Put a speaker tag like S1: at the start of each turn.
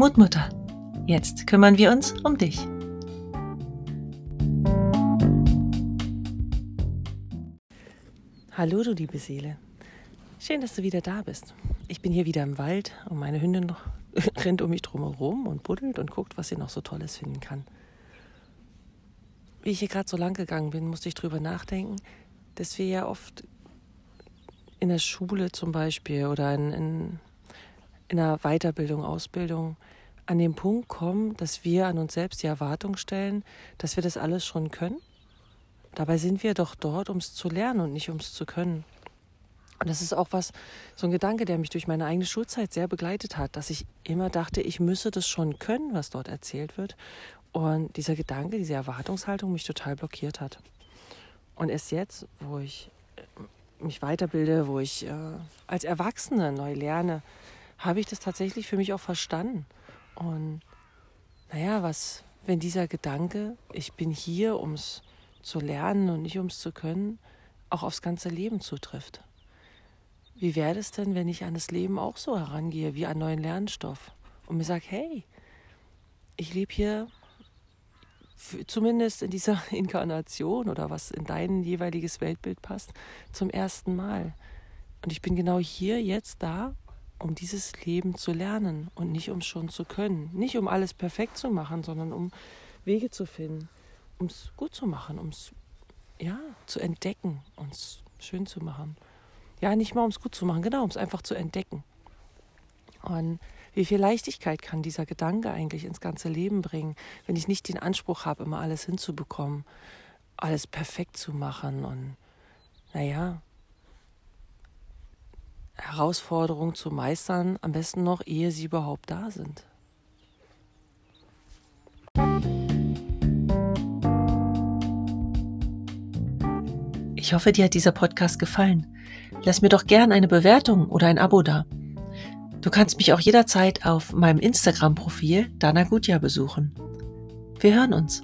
S1: Mutmutter. Jetzt kümmern wir uns um dich. Hallo, du liebe Seele. Schön, dass du wieder da bist. Ich bin hier wieder im Wald und meine Hündin rennt um mich drumherum und buddelt und guckt, was sie noch so Tolles finden kann. Wie ich hier gerade so lang gegangen bin, musste ich drüber nachdenken, dass wir ja oft in der Schule zum Beispiel oder in, in, in einer Weiterbildung, Ausbildung an den Punkt kommen, dass wir an uns selbst die Erwartung stellen, dass wir das alles schon können. Dabei sind wir doch dort, um es zu lernen und nicht um es zu können. Und das ist auch was, so ein Gedanke, der mich durch meine eigene Schulzeit sehr begleitet hat, dass ich immer dachte, ich müsse das schon können, was dort erzählt wird. Und dieser Gedanke, diese Erwartungshaltung mich total blockiert hat. Und erst jetzt, wo ich mich weiterbilde, wo ich äh, als Erwachsene neu lerne, habe ich das tatsächlich für mich auch verstanden. Und naja, was, wenn dieser Gedanke, ich bin hier, um es zu lernen und nicht um es zu können, auch aufs ganze Leben zutrifft. Wie wäre es denn, wenn ich an das Leben auch so herangehe, wie an neuen Lernstoff und mir sage, hey, ich lebe hier zumindest in dieser Inkarnation oder was in dein jeweiliges Weltbild passt, zum ersten Mal. Und ich bin genau hier jetzt da, um dieses Leben zu lernen und nicht um schon zu können. Nicht um alles perfekt zu machen, sondern um Wege zu finden, um es gut zu machen, um es ja, zu entdecken und es schön zu machen. Ja, nicht mal um es gut zu machen, genau, um es einfach zu entdecken. Und wie viel Leichtigkeit kann dieser Gedanke eigentlich ins ganze Leben bringen, wenn ich nicht den Anspruch habe, immer alles hinzubekommen, alles perfekt zu machen und, naja, Herausforderungen zu meistern, am besten noch, ehe sie überhaupt da sind. Ich hoffe, dir hat dieser Podcast gefallen. Lass mir doch gern eine Bewertung oder ein Abo da. Du kannst mich auch jederzeit auf meinem Instagram-Profil Dana Gutja besuchen. Wir hören uns.